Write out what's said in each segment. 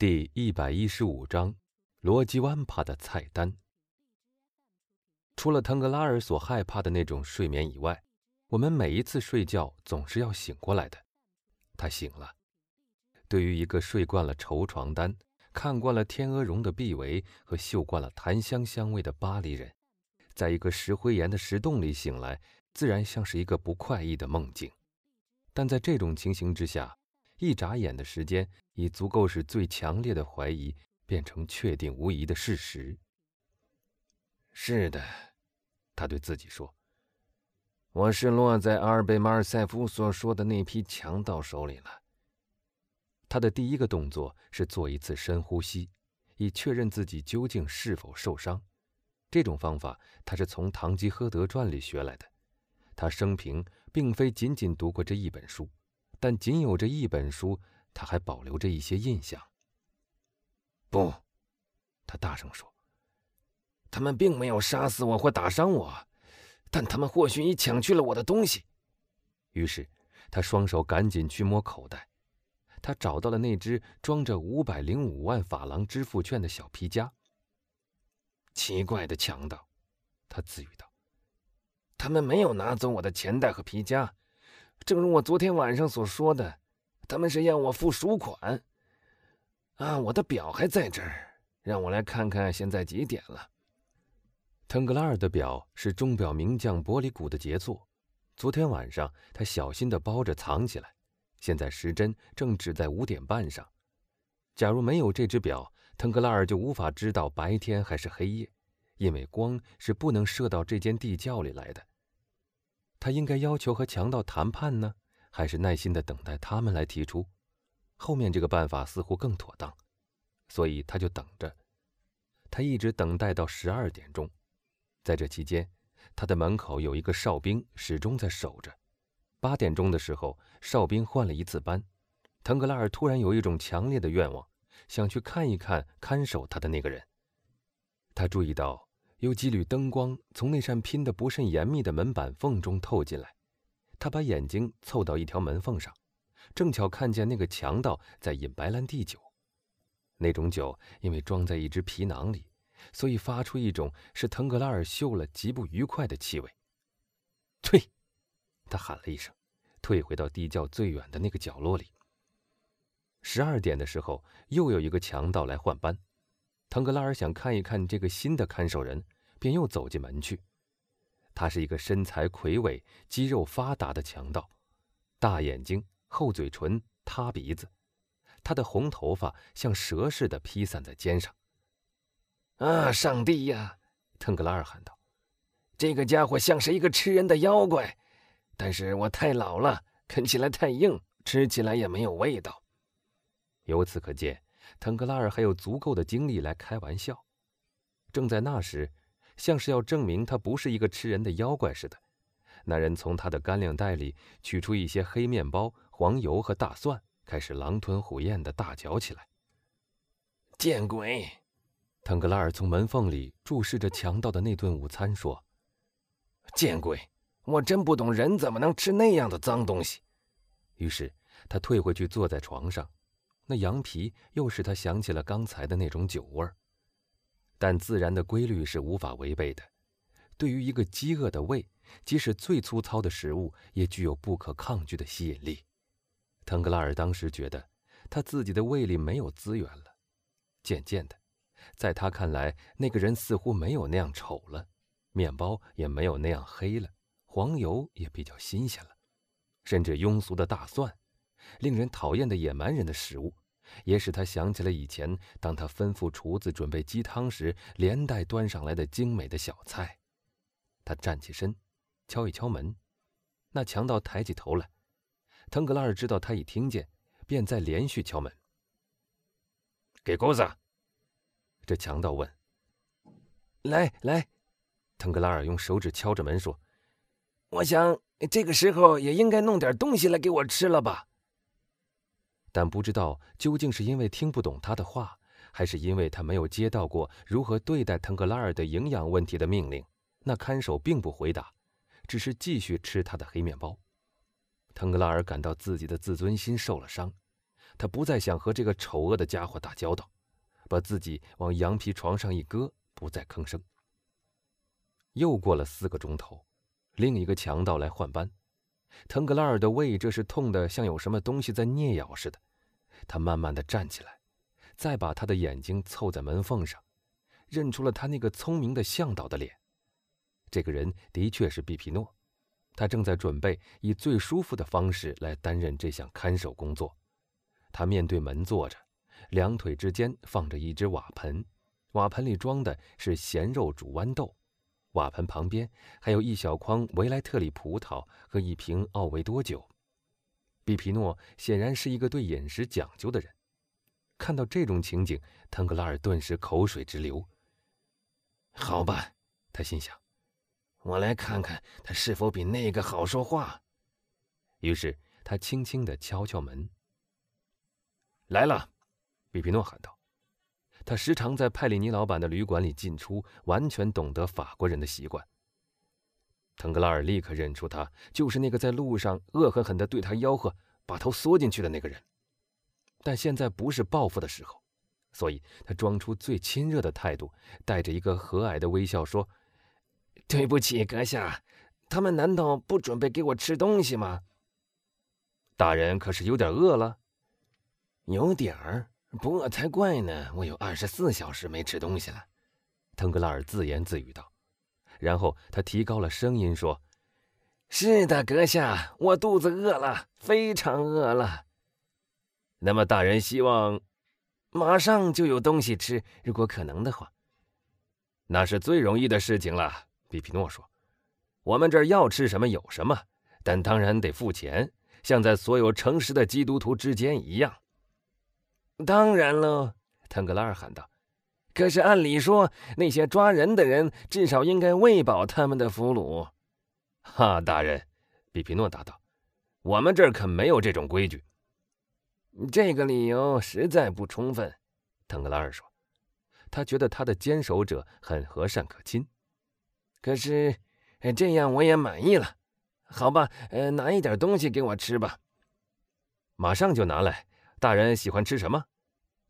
第一百一十五章，罗基湾帕的菜单。除了腾格拉尔所害怕的那种睡眠以外，我们每一次睡觉总是要醒过来的。他醒了。对于一个睡惯了绸床单、看惯了天鹅绒的臂围和嗅惯了檀香香味的巴黎人，在一个石灰岩的石洞里醒来，自然像是一个不快意的梦境。但在这种情形之下，一眨眼的时间，已足够使最强烈的怀疑变成确定无疑的事实。是的，他对自己说：“我是落在阿尔贝马尔塞夫所说的那批强盗手里了。”他的第一个动作是做一次深呼吸，以确认自己究竟是否受伤。这种方法他是从《堂吉诃德传》里学来的。他生平并非仅仅读过这一本书。但仅有这一本书，他还保留着一些印象。不，他大声说：“他们并没有杀死我或打伤我，但他们或许已抢去了我的东西。”于是，他双手赶紧去摸口袋，他找到了那只装着五百零五万法郎支付券的小皮夹。奇怪的强盗，他自语道：“他们没有拿走我的钱袋和皮夹。”正如我昨天晚上所说的，他们是要我付赎款。啊，我的表还在这儿，让我来看看现在几点了。腾格拉尔的表是钟表名匠伯里古的杰作，昨天晚上他小心地包着藏起来，现在时针正指在五点半上。假如没有这只表，腾格拉尔就无法知道白天还是黑夜，因为光是不能射到这间地窖里来的。他应该要求和强盗谈判呢，还是耐心的等待他们来提出？后面这个办法似乎更妥当，所以他就等着。他一直等待到十二点钟，在这期间，他的门口有一个哨兵始终在守着。八点钟的时候，哨兵换了一次班。腾格拉尔突然有一种强烈的愿望，想去看一看看守他的那个人。他注意到。有几缕灯光从那扇拼得不甚严密的门板缝中透进来，他把眼睛凑到一条门缝上，正巧看见那个强盗在饮白兰地酒。那种酒因为装在一只皮囊里，所以发出一种使腾格拉尔嗅了极不愉快的气味。退！他喊了一声，退回到地窖最远的那个角落里。十二点的时候，又有一个强盗来换班。腾格拉尔想看一看这个新的看守人，便又走进门去。他是一个身材魁伟、肌肉发达的强盗，大眼睛、厚嘴唇、塌鼻子，他的红头发像蛇似的披散在肩上。啊，上帝呀！腾格拉尔喊道：“这个家伙像是一个吃人的妖怪，但是我太老了，啃起来太硬，吃起来也没有味道。”由此可见。腾格拉尔还有足够的精力来开玩笑。正在那时，像是要证明他不是一个吃人的妖怪似的，那人从他的干粮袋里取出一些黑面包、黄油和大蒜，开始狼吞虎咽地大嚼起来。见鬼！腾格拉尔从门缝里注视着强盗的那顿午餐，说：“见鬼！我真不懂人怎么能吃那样的脏东西。”于是他退回去，坐在床上。那羊皮又使他想起了刚才的那种酒味儿，但自然的规律是无法违背的。对于一个饥饿的胃，即使最粗糙的食物也具有不可抗拒的吸引力。腾格拉尔当时觉得他自己的胃里没有资源了。渐渐的，在他看来，那个人似乎没有那样丑了，面包也没有那样黑了，黄油也比较新鲜了，甚至庸俗的大蒜。令人讨厌的野蛮人的食物，也使他想起了以前，当他吩咐厨子准备鸡汤时，连带端上来的精美的小菜。他站起身，敲一敲门。那强盗抬起头来，腾格拉尔知道他已听见，便再连续敲门。给钩子。这强盗问。来来，腾格拉尔用手指敲着门说：“我想这个时候也应该弄点东西来给我吃了吧。”但不知道究竟是因为听不懂他的话，还是因为他没有接到过如何对待腾格拉尔的营养问题的命令，那看守并不回答，只是继续吃他的黑面包。腾格拉尔感到自己的自尊心受了伤，他不再想和这个丑恶的家伙打交道，把自己往羊皮床上一搁，不再吭声。又过了四个钟头，另一个强盗来换班。腾格拉尔的胃这是痛得像有什么东西在啮咬似的。他慢慢的站起来，再把他的眼睛凑在门缝上，认出了他那个聪明的向导的脸。这个人的确是毕皮诺，他正在准备以最舒服的方式来担任这项看守工作。他面对门坐着，两腿之间放着一只瓦盆，瓦盆里装的是咸肉煮豌豆。瓦盆旁边还有一小筐维莱特里葡萄和一瓶奥维多酒。比皮诺显然是一个对饮食讲究的人。看到这种情景，腾格拉尔顿时口水直流。好吧，他心想，我来看看他是否比那个好说话。于是他轻轻地敲敲门。来了，比皮诺喊道。他时常在派里尼老板的旅馆里进出，完全懂得法国人的习惯。腾格拉尔立刻认出他就是那个在路上恶狠狠地对他吆喝、把头缩进去的那个人。但现在不是报复的时候，所以他装出最亲热的态度，带着一个和蔼的微笑说：“对不起，阁下，他们难道不准备给我吃东西吗？大人可是有点饿了，有点儿。”不饿才怪呢！我有二十四小时没吃东西了，腾格拉尔自言自语道。然后他提高了声音说：“是的，阁下，我肚子饿了，非常饿了。那么大人希望马上就有东西吃，如果可能的话。那是最容易的事情了。”比皮诺说：“我们这儿要吃什么有什么，但当然得付钱，像在所有诚实的基督徒之间一样。”当然喽，腾格拉尔喊道。“可是按理说，那些抓人的人至少应该喂饱他们的俘虏。”“哈，大人，”比皮诺答道，“我们这儿可没有这种规矩。”“这个理由实在不充分。”腾格拉尔说，他觉得他的坚守者很和善可亲。“可是，这样我也满意了。好吧，呃，拿一点东西给我吃吧。”“马上就拿来。”大人喜欢吃什么？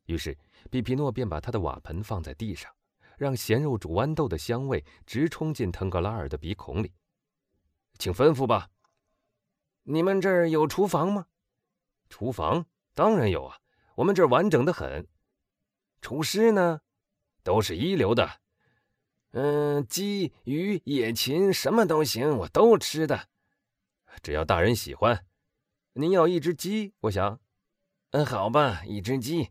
于是比皮诺便把他的瓦盆放在地上，让咸肉煮豌豆的香味直冲进腾格拉尔的鼻孔里。请吩咐吧。你们这儿有厨房吗？厨房当然有啊，我们这儿完整的很。厨师呢？都是一流的。嗯，鸡、鱼、野禽什么都行，我都吃的。只要大人喜欢。您要一只鸡，我想。嗯，好吧，一只鸡。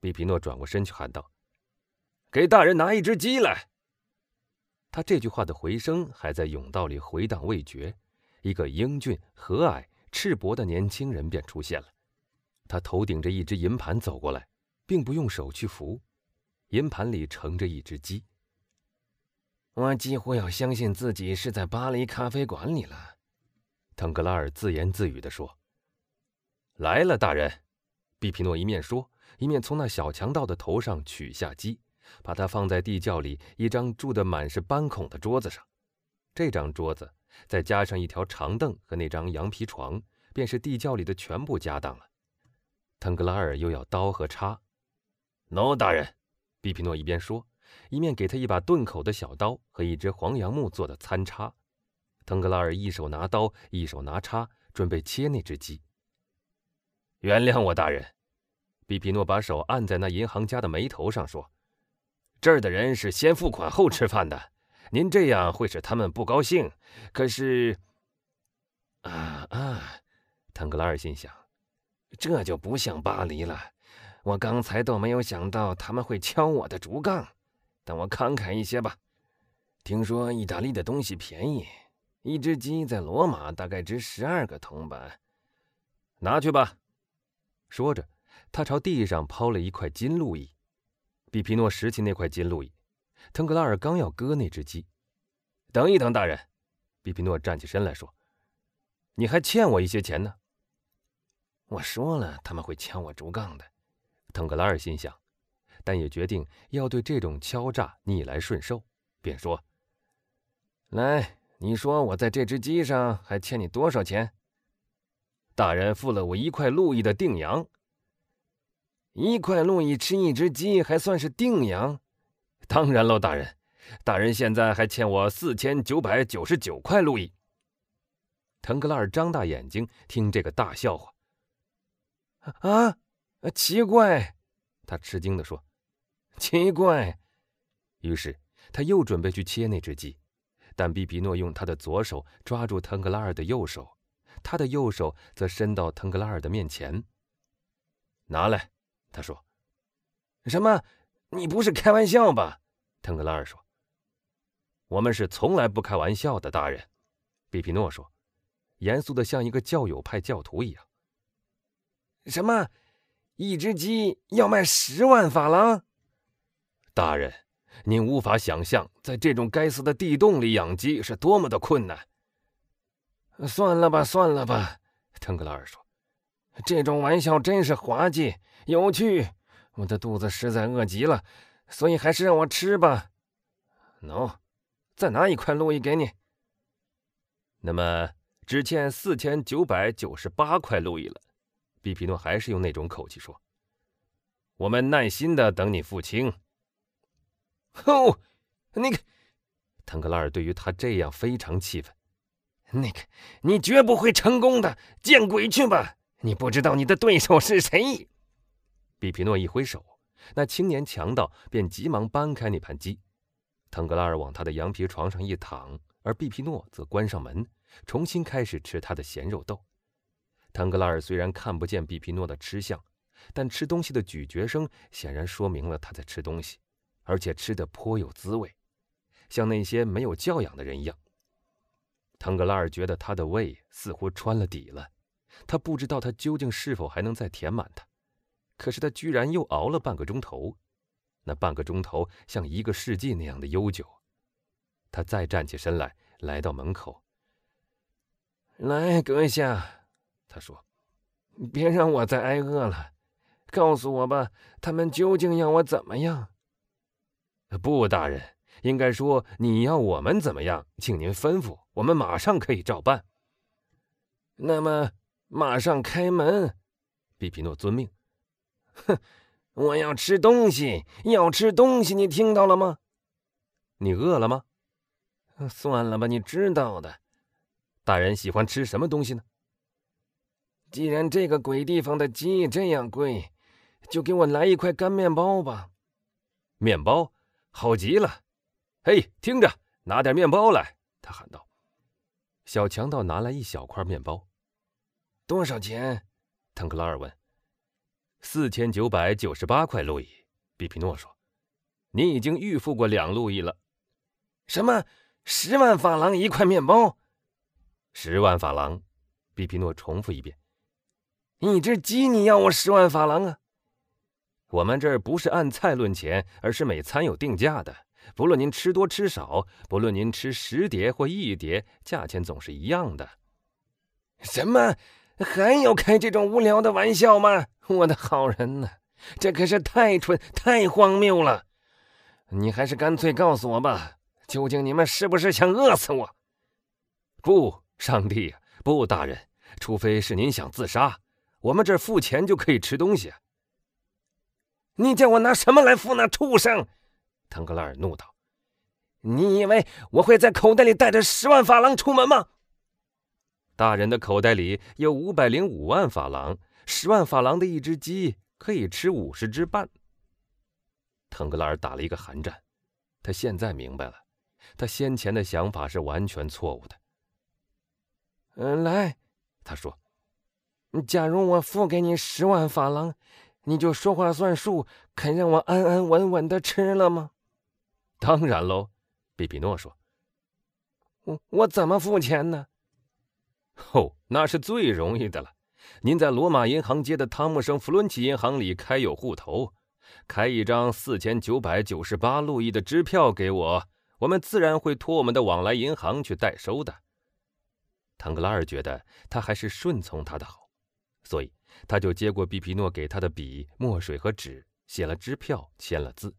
比皮诺转过身去喊道：“给大人拿一只鸡来。”他这句话的回声还在甬道里回荡未绝。一个英俊、和蔼、赤膊的年轻人便出现了。他头顶着一只银盘走过来，并不用手去扶。银盘里盛着一只鸡。我几乎要相信自己是在巴黎咖啡馆里了，腾格拉尔自言自语地说：“来了，大人。”比皮诺一面说，一面从那小强盗的头上取下鸡，把它放在地窖里一张住得满是斑孔的桌子上。这张桌子再加上一条长凳和那张羊皮床，便是地窖里的全部家当了。腾格拉尔又要刀和叉。喏，大人，比皮诺一边说，一面给他一把钝口的小刀和一只黄杨木做的餐叉。腾格拉尔一手拿刀，一手拿叉，准备切那只鸡。原谅我，大人。比皮诺把手按在那银行家的眉头上，说：“这儿的人是先付款后吃饭的，您这样会使他们不高兴。可是……啊啊！”腾格拉尔心想：“这就不像巴黎了。我刚才都没有想到他们会敲我的竹杠。等我慷慨一些吧。听说意大利的东西便宜，一只鸡在罗马大概值十二个铜板。拿去吧。”说着，他朝地上抛了一块金路易。比皮诺拾起那块金路易，腾格拉尔刚要割那只鸡，等一等，大人。比皮诺站起身来说：“你还欠我一些钱呢。”我说了，他们会敲我竹杠的。腾格拉尔心想，但也决定要对这种敲诈逆来顺受，便说：“来，你说我在这只鸡上还欠你多少钱？”大人付了我一块路易的定洋，一块路易吃一只鸡还算是定养？当然喽，大人，大人现在还欠我四千九百九十九块路易。腾格拉尔张大眼睛听这个大笑话。啊，奇怪，他吃惊地说：“奇怪。”于是他又准备去切那只鸡，但比比诺用他的左手抓住腾格拉尔的右手，他的右手则伸到腾格拉尔的面前。拿来，他说：“什么？你不是开玩笑吧？”腾格拉尔说：“我们是从来不开玩笑的，大人。”比比诺说，严肃的像一个教友派教徒一样。什么？一只鸡要卖十万法郎？大人，您无法想象，在这种该死的地洞里养鸡是多么的困难。算了吧，算了吧，腾格拉尔说。这种玩笑真是滑稽有趣，我的肚子实在饿极了，所以还是让我吃吧。喏，再拿一块路易给你。那么只欠四千九百九十八块路易了。比皮诺还是用那种口气说：“我们耐心的等你付清。”哦，那个，腾克拉尔对于他这样非常气愤。那个，你绝不会成功的，见鬼去吧！你不知道你的对手是谁。比皮诺一挥手，那青年强盗便急忙搬开那盘鸡。腾格拉尔往他的羊皮床上一躺，而比皮诺则关上门，重新开始吃他的咸肉豆。腾格拉尔虽然看不见比皮诺的吃相，但吃东西的咀嚼声显然说明了他在吃东西，而且吃得颇有滋味，像那些没有教养的人一样。腾格拉尔觉得他的胃似乎穿了底了。他不知道他究竟是否还能再填满它，可是他居然又熬了半个钟头，那半个钟头像一个世纪那样的悠久。他再站起身来，来到门口。来，阁下，他说：“别让我再挨饿了，告诉我吧，他们究竟要我怎么样？”不，大人，应该说你要我们怎么样，请您吩咐，我们马上可以照办。那么。马上开门，比皮诺遵命。哼，我要吃东西，要吃东西，你听到了吗？你饿了吗？算了吧，你知道的。大人喜欢吃什么东西呢？既然这个鬼地方的鸡这样贵，就给我来一块干面包吧。面包，好极了。嘿，听着，拿点面包来！他喊道。小强盗拿来一小块面包。多少钱？腾克拉尔问。四千九百九十八块路易。比皮诺说：“你已经预付过两路易了。”什么？十万法郎一块面包？十万法郎。比皮诺重复一遍。一只鸡你要我十万法郎啊？我们这儿不是按菜论钱，而是每餐有定价的。不论您吃多吃少，不论您吃十碟或一碟，价钱总是一样的。什么？还要开这种无聊的玩笑吗，我的好人呢？这可是太蠢、太荒谬了！你还是干脆告诉我吧，究竟你们是不是想饿死我？不，上帝，不，大人，除非是您想自杀，我们这儿付钱就可以吃东西。你叫我拿什么来付那畜生？腾格拉尔怒道：“你以为我会在口袋里带着十万法郎出门吗？”大人的口袋里有五百零五万法郎，十万法郎的一只鸡可以吃五十只半。腾格拉尔打了一个寒战，他现在明白了，他先前的想法是完全错误的。嗯，来，他说：“假如我付给你十万法郎，你就说话算数，肯让我安安稳稳的吃了吗？”当然喽，比比诺说。我我怎么付钱呢？哦，那是最容易的了。您在罗马银行街的汤姆生弗伦奇银行里开有户头，开一张四千九百九十八路易的支票给我，我们自然会托我们的往来银行去代收的。唐格拉尔觉得他还是顺从他的好，所以他就接过比皮诺给他的笔、墨水和纸，写了支票，签了字。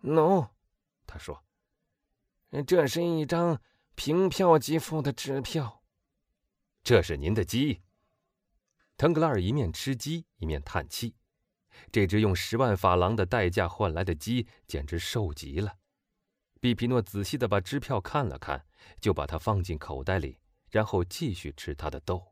No，，他说：“这是一张凭票即付的支票。”这是您的鸡。腾格拉尔一面吃鸡一面叹气，这只用十万法郎的代价换来的鸡简直瘦极了。比皮诺仔细地把支票看了看，就把它放进口袋里，然后继续吃他的豆。